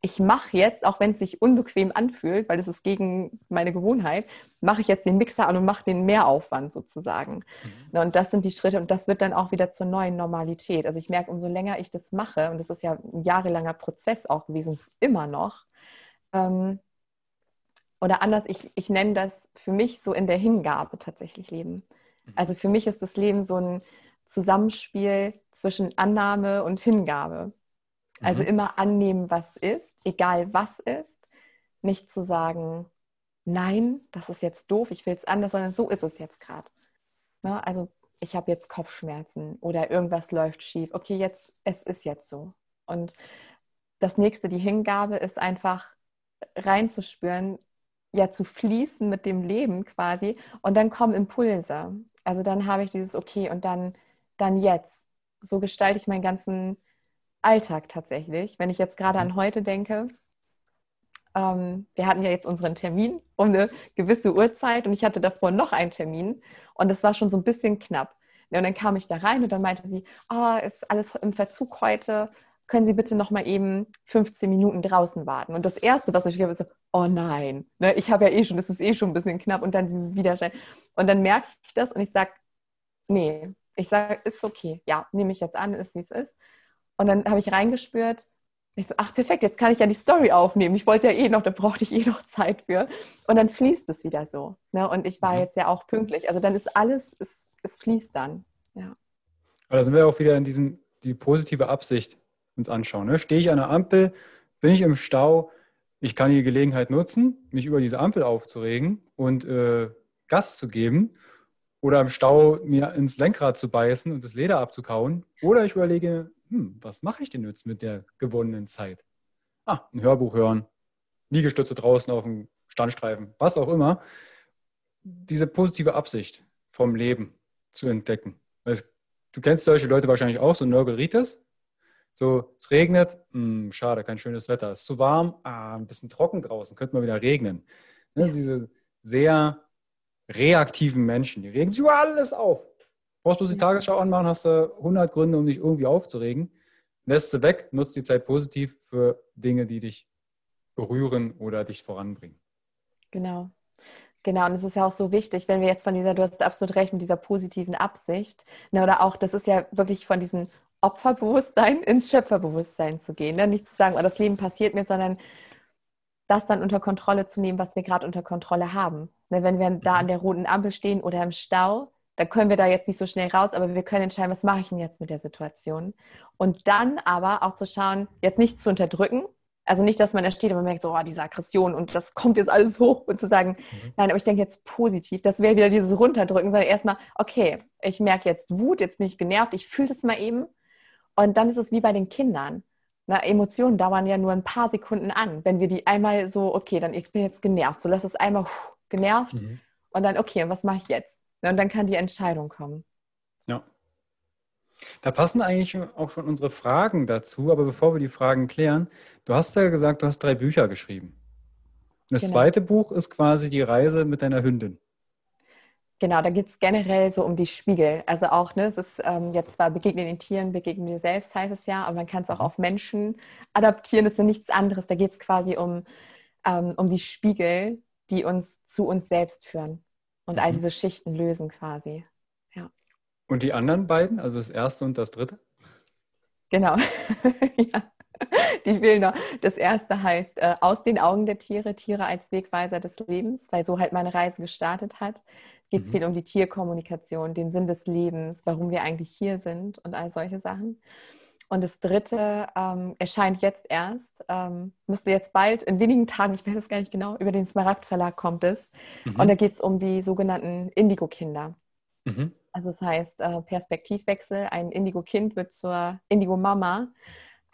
ich mache jetzt, auch wenn es sich unbequem anfühlt, weil es ist gegen meine Gewohnheit, mache ich jetzt den Mixer an und mache den Mehraufwand sozusagen. Mhm. Und das sind die Schritte und das wird dann auch wieder zur neuen Normalität. Also ich merke, umso länger ich das mache, und das ist ja ein jahrelanger Prozess auch gewesen, ist immer noch, ähm, oder anders, ich, ich nenne das für mich so in der Hingabe tatsächlich Leben. Mhm. Also für mich ist das Leben so ein Zusammenspiel zwischen Annahme und Hingabe. Also mhm. immer annehmen, was ist, egal was ist. Nicht zu sagen, nein, das ist jetzt doof, ich will es anders, sondern so ist es jetzt gerade. Ne? Also ich habe jetzt Kopfschmerzen oder irgendwas läuft schief. Okay, jetzt, es ist jetzt so. Und das nächste, die Hingabe, ist einfach reinzuspüren, ja, zu fließen mit dem Leben quasi. Und dann kommen Impulse. Also dann habe ich dieses, okay, und dann, dann jetzt. So gestalte ich meinen ganzen Alltag tatsächlich. Wenn ich jetzt gerade an mhm. heute denke, ähm, wir hatten ja jetzt unseren Termin um eine gewisse Uhrzeit und ich hatte davor noch einen Termin und es war schon so ein bisschen knapp. Und dann kam ich da rein und dann meinte sie, oh, ist alles im Verzug heute, können Sie bitte noch mal eben 15 Minuten draußen warten. Und das Erste, was ich habe, ist so, oh nein, ne, ich habe ja eh schon, das ist eh schon ein bisschen knapp und dann dieses Widerschein. Und dann merke ich das und ich sage, nee, ich sage, ist okay, ja, nehme ich jetzt an, ist wie es ist. Und dann habe ich reingespürt, ich so, ach perfekt, jetzt kann ich ja die Story aufnehmen. Ich wollte ja eh noch, da brauchte ich eh noch Zeit für. Und dann fließt es wieder so. Ne? Und ich war mhm. jetzt ja auch pünktlich. Also dann ist alles, es, es fließt dann. Ja. Aber da sind wir auch wieder in diesem, die positive Absicht uns anschauen. Ne? Stehe ich an der Ampel, bin ich im Stau, ich kann die Gelegenheit nutzen, mich über diese Ampel aufzuregen und äh, Gas zu geben oder im Stau mir ins Lenkrad zu beißen und das Leder abzukauen. Oder ich überlege, hm, was mache ich denn jetzt mit der gewonnenen Zeit? Ah, ein Hörbuch hören, Liegestütze draußen auf dem Standstreifen, was auch immer. Diese positive Absicht vom Leben zu entdecken. Es, du kennst solche Leute wahrscheinlich auch, so Nörgelritis. So, es regnet, hm, schade, kein schönes Wetter. Es ist zu warm, ah, ein bisschen trocken draußen, könnte mal wieder regnen. Ne, diese sehr reaktiven Menschen, die regen sich über alles auf brauchst bloß die Tagesschau anmachen, hast du 100 Gründe, um dich irgendwie aufzuregen. Lässt sie weg, nutzt die Zeit positiv für Dinge, die dich berühren oder dich voranbringen. Genau. Genau, und es ist ja auch so wichtig, wenn wir jetzt von dieser, du hast absolut recht, mit dieser positiven Absicht, ne, oder auch, das ist ja wirklich von diesem Opferbewusstsein ins Schöpferbewusstsein zu gehen. Ne? Nicht zu sagen, oh, das Leben passiert mir, sondern das dann unter Kontrolle zu nehmen, was wir gerade unter Kontrolle haben. Ne, wenn wir da mhm. an der roten Ampel stehen oder im Stau, da können wir da jetzt nicht so schnell raus, aber wir können entscheiden, was mache ich denn jetzt mit der Situation. Und dann aber auch zu schauen, jetzt nicht zu unterdrücken. Also nicht, dass man da steht und man merkt, so, oh, diese Aggression und das kommt jetzt alles hoch und zu sagen, mhm. nein, aber ich denke jetzt positiv, das wäre wieder dieses Runterdrücken, sondern erstmal, okay, ich merke jetzt Wut, jetzt bin ich genervt, ich fühle das mal eben. Und dann ist es wie bei den Kindern. Na, Emotionen dauern ja nur ein paar Sekunden an. Wenn wir die einmal so, okay, dann ich bin jetzt genervt, so lass es einmal pff, genervt mhm. und dann, okay, und was mache ich jetzt? Und dann kann die Entscheidung kommen. Ja. Da passen eigentlich auch schon unsere Fragen dazu, aber bevor wir die Fragen klären, du hast ja gesagt, du hast drei Bücher geschrieben. Und das genau. zweite Buch ist quasi die Reise mit deiner Hündin. Genau, da geht es generell so um die Spiegel. Also auch, ne, es ist ähm, jetzt zwar begegnen den Tieren, begegnen dir selbst, heißt es ja, aber man kann es auch mhm. auf Menschen adaptieren. Das ist ja nichts anderes. Da geht es quasi um, ähm, um die Spiegel, die uns zu uns selbst führen und mhm. all diese Schichten lösen quasi. Ja. Und die anderen beiden, also das erste und das dritte? Genau. ja. Die fehlen noch. Das erste heißt äh, Aus den Augen der Tiere, Tiere als Wegweiser des Lebens, weil so halt meine Reise gestartet hat. Geht es mhm. viel um die Tierkommunikation, den Sinn des Lebens, warum wir eigentlich hier sind und all solche Sachen. Und das dritte ähm, erscheint jetzt erst, ähm, müsste jetzt bald, in wenigen Tagen, ich weiß es gar nicht genau, über den Smaragd Verlag kommt es. Mhm. Und da geht es um die sogenannten Indigo-Kinder. Mhm. Also das heißt äh, Perspektivwechsel. Ein Indigo-Kind wird zur Indigo-Mama,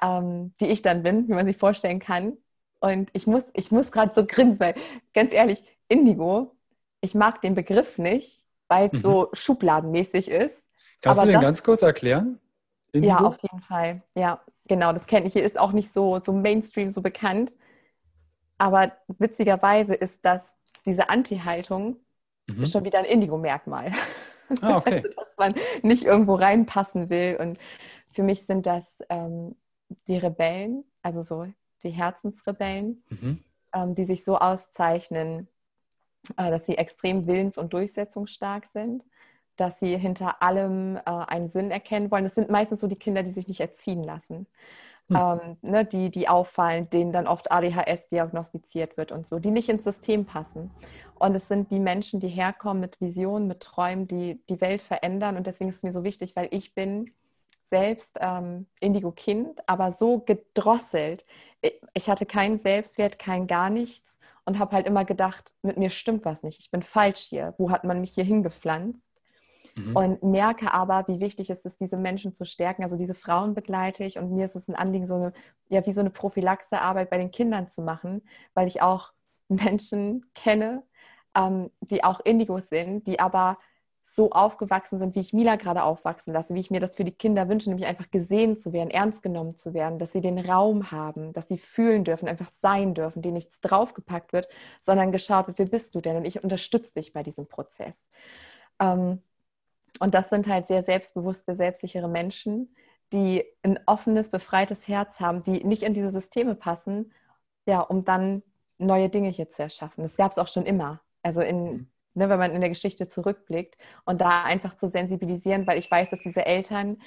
ähm, die ich dann bin, wie man sich vorstellen kann. Und ich muss, ich muss gerade so grinsen, weil ganz ehrlich, Indigo, ich mag den Begriff nicht, weil es mhm. so schubladenmäßig ist. Kannst Aber du den das, ganz kurz erklären? Indigo? Ja, auf jeden Fall. Ja, genau, das kenne ich. Hier ist auch nicht so, so Mainstream so bekannt. Aber witzigerweise ist das, diese Anti-Haltung mhm. schon wieder ein Indigo-Merkmal. Ah, okay. also, dass man nicht irgendwo reinpassen will. Und für mich sind das ähm, die Rebellen, also so die Herzensrebellen, mhm. ähm, die sich so auszeichnen, dass sie extrem willens- und durchsetzungsstark sind, dass sie hinter allem äh, einen Sinn erkennen wollen. Das sind meistens so die Kinder, die sich nicht erziehen lassen. Mhm. Ähm, ne, die, die auffallen, denen dann oft ADHS diagnostiziert wird und so, die nicht ins System passen. Und es sind die Menschen, die herkommen mit Visionen, mit Träumen, die die Welt verändern. Und deswegen ist es mir so wichtig, weil ich bin selbst ähm, Indigo-Kind, aber so gedrosselt. Ich hatte keinen Selbstwert, kein gar nichts und habe halt immer gedacht, mit mir stimmt was nicht. Ich bin falsch hier. Wo hat man mich hier hingepflanzt? Mhm. Und merke aber, wie wichtig es ist, diese Menschen zu stärken. Also diese Frauen begleite ich und mir ist es ein Anliegen, so eine, ja, wie so eine Prophylaxearbeit bei den Kindern zu machen, weil ich auch Menschen kenne, ähm, die auch Indigos sind, die aber so aufgewachsen sind, wie ich Mila gerade aufwachsen lasse, wie ich mir das für die Kinder wünsche, nämlich einfach gesehen zu werden, ernst genommen zu werden, dass sie den Raum haben, dass sie fühlen dürfen, einfach sein dürfen, denen nichts draufgepackt wird, sondern geschaut wird, wer bist du denn? Und ich unterstütze dich bei diesem Prozess. Ähm, und das sind halt sehr selbstbewusste, selbstsichere Menschen, die ein offenes, befreites Herz haben, die nicht in diese Systeme passen, ja, um dann neue Dinge hier zu erschaffen. Das gab es auch schon immer. Also in, mhm ne, wenn man in der Geschichte zurückblickt und da einfach zu sensibilisieren, weil ich weiß, dass diese Eltern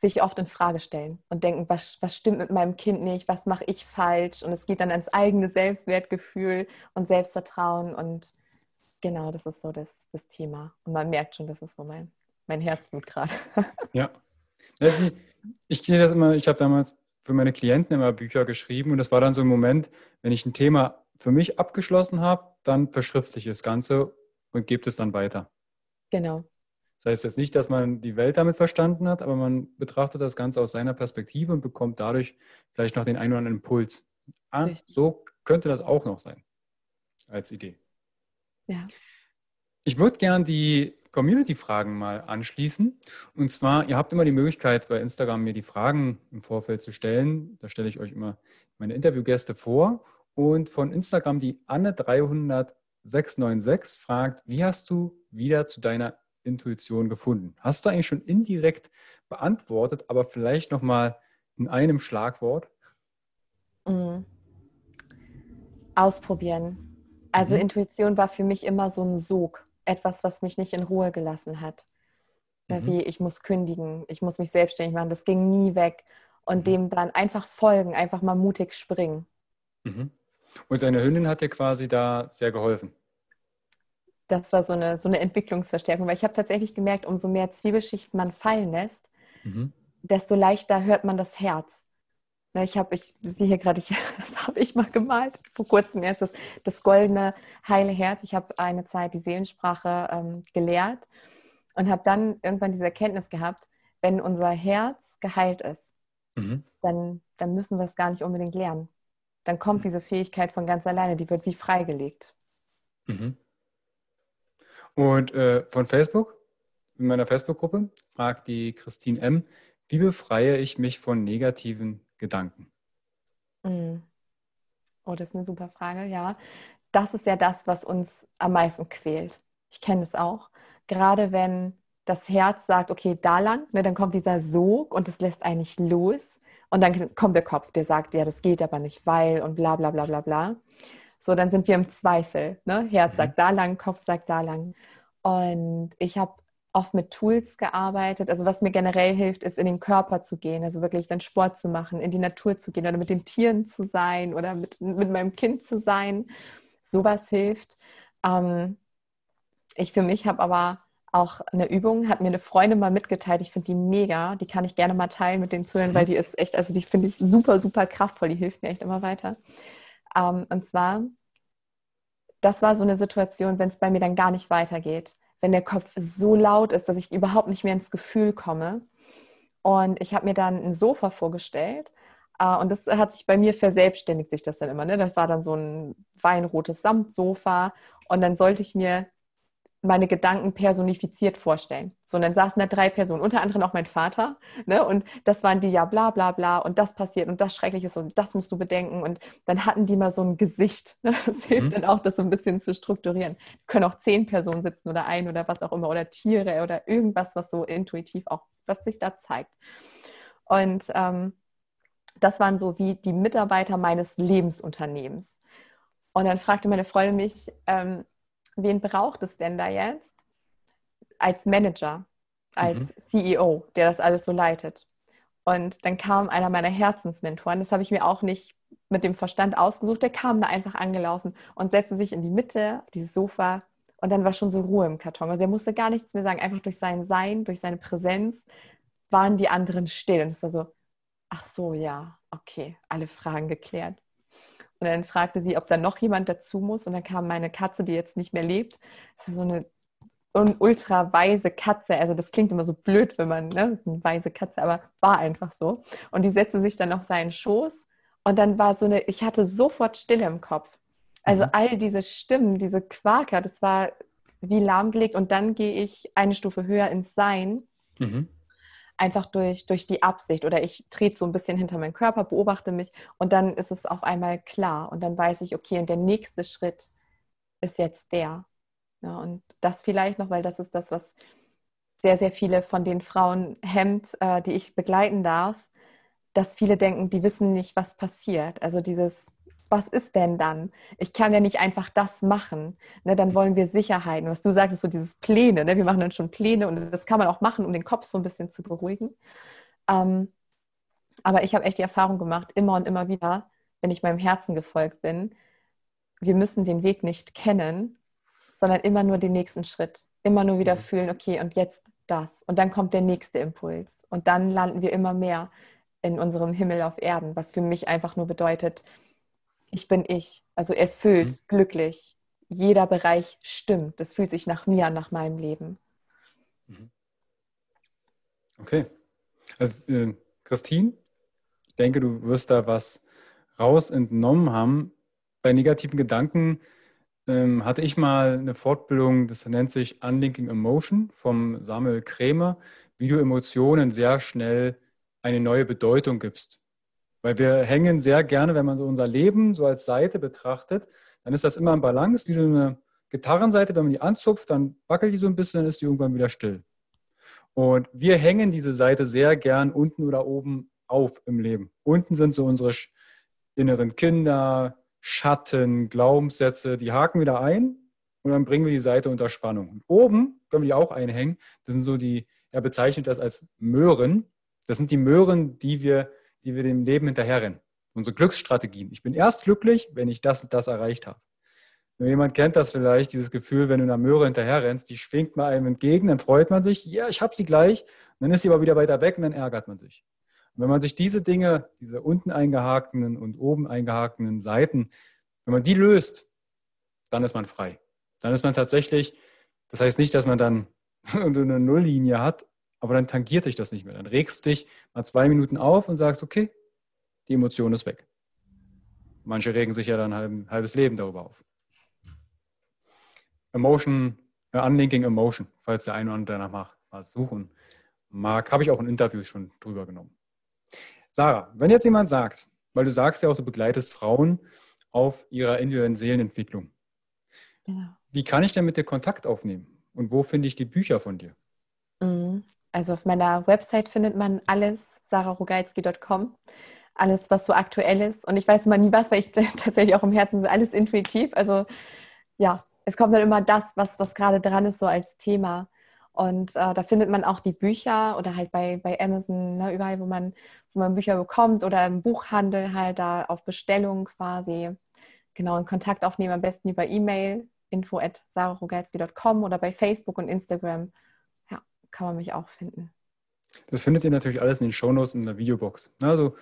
sich oft in Frage stellen und denken, was, was stimmt mit meinem Kind nicht, was mache ich falsch und es geht dann ans eigene Selbstwertgefühl und Selbstvertrauen und genau, das ist so das, das Thema und man merkt schon, das ist so mein, mein Herzblut gerade. Ja. Ich sehe das immer, ich habe damals für meine Klienten immer Bücher geschrieben und das war dann so ein Moment, wenn ich ein Thema für mich abgeschlossen habe, dann verschriftliche ich das Ganze und gebt es dann weiter. Genau. Das heißt jetzt nicht, dass man die Welt damit verstanden hat, aber man betrachtet das Ganze aus seiner Perspektive und bekommt dadurch vielleicht noch den einen oder anderen Impuls. Ah, so könnte das auch noch sein als Idee. Ja. Ich würde gern die Community-Fragen mal anschließen. Und zwar, ihr habt immer die Möglichkeit, bei Instagram mir die Fragen im Vorfeld zu stellen. Da stelle ich euch immer meine Interviewgäste vor. Und von Instagram die Anne 300 696 fragt, wie hast du wieder zu deiner Intuition gefunden? Hast du eigentlich schon indirekt beantwortet, aber vielleicht nochmal in einem Schlagwort? Mhm. Ausprobieren. Also mhm. Intuition war für mich immer so ein Sog, etwas, was mich nicht in Ruhe gelassen hat. Mhm. Wie ich muss kündigen, ich muss mich selbstständig machen, das ging nie weg. Und mhm. dem dann einfach folgen, einfach mal mutig springen. Mhm. Und deine Hündin hat dir quasi da sehr geholfen. Das war so eine, so eine Entwicklungsverstärkung, weil ich habe tatsächlich gemerkt, umso mehr Zwiebelschichten man fallen lässt, mhm. desto leichter hört man das Herz. Ich habe, ich sehe hier gerade, das habe ich mal gemalt, vor kurzem erst das, das goldene, heile Herz. Ich habe eine Zeit die Seelensprache ähm, gelehrt und habe dann irgendwann diese Erkenntnis gehabt, wenn unser Herz geheilt ist, mhm. dann, dann müssen wir es gar nicht unbedingt lernen dann kommt diese Fähigkeit von ganz alleine, die wird wie freigelegt. Mhm. Und äh, von Facebook, in meiner Facebook-Gruppe, fragt die Christine M., wie befreie ich mich von negativen Gedanken? Mhm. Oh, das ist eine super Frage, ja. Das ist ja das, was uns am meisten quält. Ich kenne es auch. Gerade wenn das Herz sagt, okay, da lang, ne, dann kommt dieser Sog und es lässt eigentlich los. Und dann kommt der Kopf, der sagt, ja, das geht aber nicht, weil und bla bla bla bla bla. So, dann sind wir im Zweifel. Ne? Herz mhm. sagt da lang, Kopf sagt da lang. Und ich habe oft mit Tools gearbeitet. Also was mir generell hilft, ist in den Körper zu gehen, also wirklich dann Sport zu machen, in die Natur zu gehen oder mit den Tieren zu sein oder mit, mit meinem Kind zu sein. Sowas hilft. Ähm, ich für mich habe aber auch eine Übung, hat mir eine Freundin mal mitgeteilt. Ich finde die mega. Die kann ich gerne mal teilen mit den Zuhörern, weil mhm. die ist echt, also die finde ich super, super kraftvoll. Die hilft mir echt immer weiter. Ähm, und zwar, das war so eine Situation, wenn es bei mir dann gar nicht weitergeht. Wenn der Kopf so laut ist, dass ich überhaupt nicht mehr ins Gefühl komme. Und ich habe mir dann ein Sofa vorgestellt. Uh, und das hat sich bei mir verselbstständigt, sich das dann immer. Ne? Das war dann so ein weinrotes Samtsofa. Und dann sollte ich mir meine Gedanken personifiziert vorstellen. So, und dann saßen da drei Personen, unter anderem auch mein Vater. Ne? Und das waren die ja bla bla bla und das passiert und das Schreckliches und das musst du bedenken. Und dann hatten die mal so ein Gesicht. Ne? Das hilft mhm. dann auch, das so ein bisschen zu strukturieren. Können auch zehn Personen sitzen oder ein oder was auch immer oder Tiere oder irgendwas, was so intuitiv auch, was sich da zeigt. Und ähm, das waren so wie die Mitarbeiter meines Lebensunternehmens. Und dann fragte meine Freundin mich, ähm, wen braucht es denn da jetzt als Manager, als mhm. CEO, der das alles so leitet? Und dann kam einer meiner Herzensmentoren, das habe ich mir auch nicht mit dem Verstand ausgesucht, der kam da einfach angelaufen und setzte sich in die Mitte, auf dieses Sofa und dann war schon so Ruhe im Karton. Also er musste gar nichts mehr sagen, einfach durch sein Sein, durch seine Präsenz waren die anderen still. Und es war so, ach so, ja, okay, alle Fragen geklärt. Und dann fragte sie, ob da noch jemand dazu muss. Und dann kam meine Katze, die jetzt nicht mehr lebt. Das ist so eine ultra weise Katze. Also das klingt immer so blöd, wenn man, ne, eine weise Katze, aber war einfach so. Und die setzte sich dann auf seinen Schoß. Und dann war so eine, ich hatte sofort Stille im Kopf. Also mhm. all diese Stimmen, diese Quaker, das war wie lahmgelegt. Und dann gehe ich eine Stufe höher ins Sein. Mhm einfach durch, durch die Absicht oder ich trete so ein bisschen hinter meinen Körper, beobachte mich und dann ist es auf einmal klar und dann weiß ich, okay, und der nächste Schritt ist jetzt der. Ja, und das vielleicht noch, weil das ist das, was sehr, sehr viele von den Frauen hemmt, äh, die ich begleiten darf, dass viele denken, die wissen nicht, was passiert. Also dieses was ist denn dann? Ich kann ja nicht einfach das machen. Ne, dann wollen wir Sicherheiten. Was du sagtest, so dieses Pläne. Ne? Wir machen dann schon Pläne und das kann man auch machen, um den Kopf so ein bisschen zu beruhigen. Ähm, aber ich habe echt die Erfahrung gemacht, immer und immer wieder, wenn ich meinem Herzen gefolgt bin, wir müssen den Weg nicht kennen, sondern immer nur den nächsten Schritt. Immer nur wieder mhm. fühlen, okay, und jetzt das. Und dann kommt der nächste Impuls. Und dann landen wir immer mehr in unserem Himmel auf Erden, was für mich einfach nur bedeutet, ich bin ich. Also erfüllt, mhm. glücklich. Jeder Bereich stimmt. Das fühlt sich nach mir, nach meinem Leben. Mhm. Okay. Also, äh, Christine, ich denke, du wirst da was raus entnommen haben. Bei negativen Gedanken ähm, hatte ich mal eine Fortbildung, das nennt sich Unlinking Emotion vom Samuel Krämer, wie du Emotionen sehr schnell eine neue Bedeutung gibst. Weil wir hängen sehr gerne, wenn man so unser Leben so als Seite betrachtet, dann ist das immer im Balance, wie so eine Gitarrenseite, wenn man die anzupft, dann wackelt die so ein bisschen, dann ist die irgendwann wieder still. Und wir hängen diese Seite sehr gern unten oder oben auf im Leben. Unten sind so unsere inneren Kinder, Schatten, Glaubenssätze, die haken wieder ein und dann bringen wir die Seite unter Spannung. Und oben können wir die auch einhängen. Das sind so die, er bezeichnet das als Möhren. Das sind die Möhren, die wir die wir dem Leben hinterherrennen. Unsere Glücksstrategien. Ich bin erst glücklich, wenn ich das und das erreicht habe. Wenn jemand kennt das vielleicht, dieses Gefühl, wenn du einer Möhre hinterherrennst, die schwingt mal einem entgegen, dann freut man sich, ja, ich habe sie gleich, und dann ist sie aber wieder weiter weg und dann ärgert man sich. Und wenn man sich diese Dinge, diese unten eingehakten und oben eingehakten Seiten, wenn man die löst, dann ist man frei. Dann ist man tatsächlich, das heißt nicht, dass man dann eine Nulllinie hat, aber dann tangiert dich das nicht mehr. Dann regst du dich mal zwei Minuten auf und sagst, okay, die Emotion ist weg. Manche regen sich ja dann ein halbes Leben darüber auf. Emotion, äh, Unlinking Emotion, falls der eine oder andere danach mal suchen mag, habe ich auch ein Interview schon drüber genommen. Sarah, wenn jetzt jemand sagt, weil du sagst ja auch, du begleitest Frauen auf ihrer individuellen Seelenentwicklung. Ja. Wie kann ich denn mit dir Kontakt aufnehmen? Und wo finde ich die Bücher von dir? Also auf meiner Website findet man alles, sararogalski.com, alles, was so aktuell ist. Und ich weiß immer nie was, weil ich tatsächlich auch im Herzen so alles intuitiv. Also ja, es kommt dann immer das, was, was gerade dran ist, so als Thema. Und äh, da findet man auch die Bücher oder halt bei, bei Amazon, ne, überall, wo man, wo man Bücher bekommt oder im Buchhandel halt da auf Bestellung quasi. Genau, in Kontakt aufnehmen, am besten über E-Mail, info at oder bei Facebook und Instagram kann man mich auch finden. Das findet ihr natürlich alles in den Shownotes in der Videobox. Also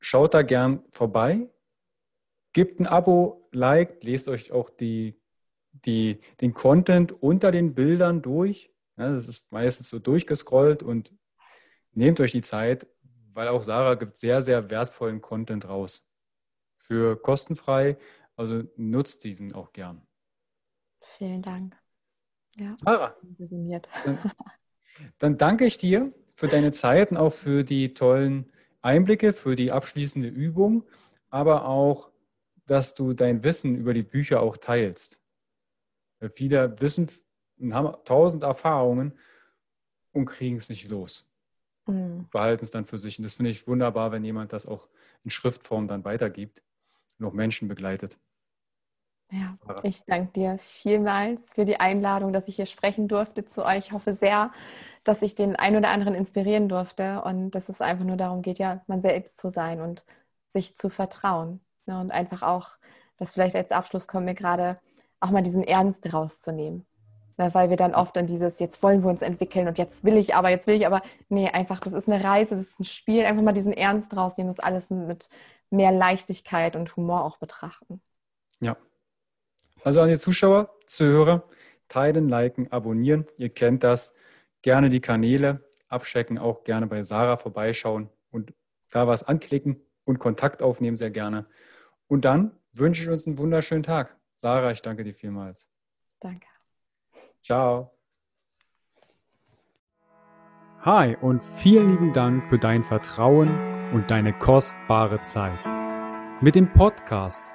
schaut da gern vorbei, gebt ein Abo, liked, lest euch auch die, die, den Content unter den Bildern durch. Ja, das ist meistens so durchgescrollt und nehmt euch die Zeit, weil auch Sarah gibt sehr, sehr wertvollen Content raus. Für kostenfrei. Also nutzt diesen auch gern. Vielen Dank. Ja. Sarah, dann, danke ich dir für deine Zeit und auch für die tollen Einblicke, für die abschließende Übung, aber auch, dass du dein Wissen über die Bücher auch teilst. Viele wissen und haben tausend Erfahrungen und kriegen es nicht los. Mhm. Behalten es dann für sich. Und das finde ich wunderbar, wenn jemand das auch in Schriftform dann weitergibt und auch Menschen begleitet. Ja, ich danke dir vielmals für die Einladung, dass ich hier sprechen durfte zu euch. Ich hoffe sehr, dass ich den einen oder anderen inspirieren durfte und dass es einfach nur darum geht, ja, man selbst zu sein und sich zu vertrauen. Ne? Und einfach auch, dass vielleicht als Abschluss kommt mir gerade auch mal diesen Ernst rauszunehmen. Ne? Weil wir dann oft an dieses, jetzt wollen wir uns entwickeln und jetzt will ich aber, jetzt will ich aber, nee, einfach, das ist eine Reise, das ist ein Spiel, einfach mal diesen Ernst rausnehmen, das alles mit mehr Leichtigkeit und Humor auch betrachten. Ja, also an die Zuschauer, Zuhörer, teilen, liken, abonnieren. Ihr kennt das. Gerne die Kanäle abchecken, auch gerne bei Sarah vorbeischauen und da was anklicken und Kontakt aufnehmen, sehr gerne. Und dann wünsche ich uns einen wunderschönen Tag. Sarah, ich danke dir vielmals. Danke. Ciao. Hi und vielen lieben Dank für dein Vertrauen und deine kostbare Zeit. Mit dem Podcast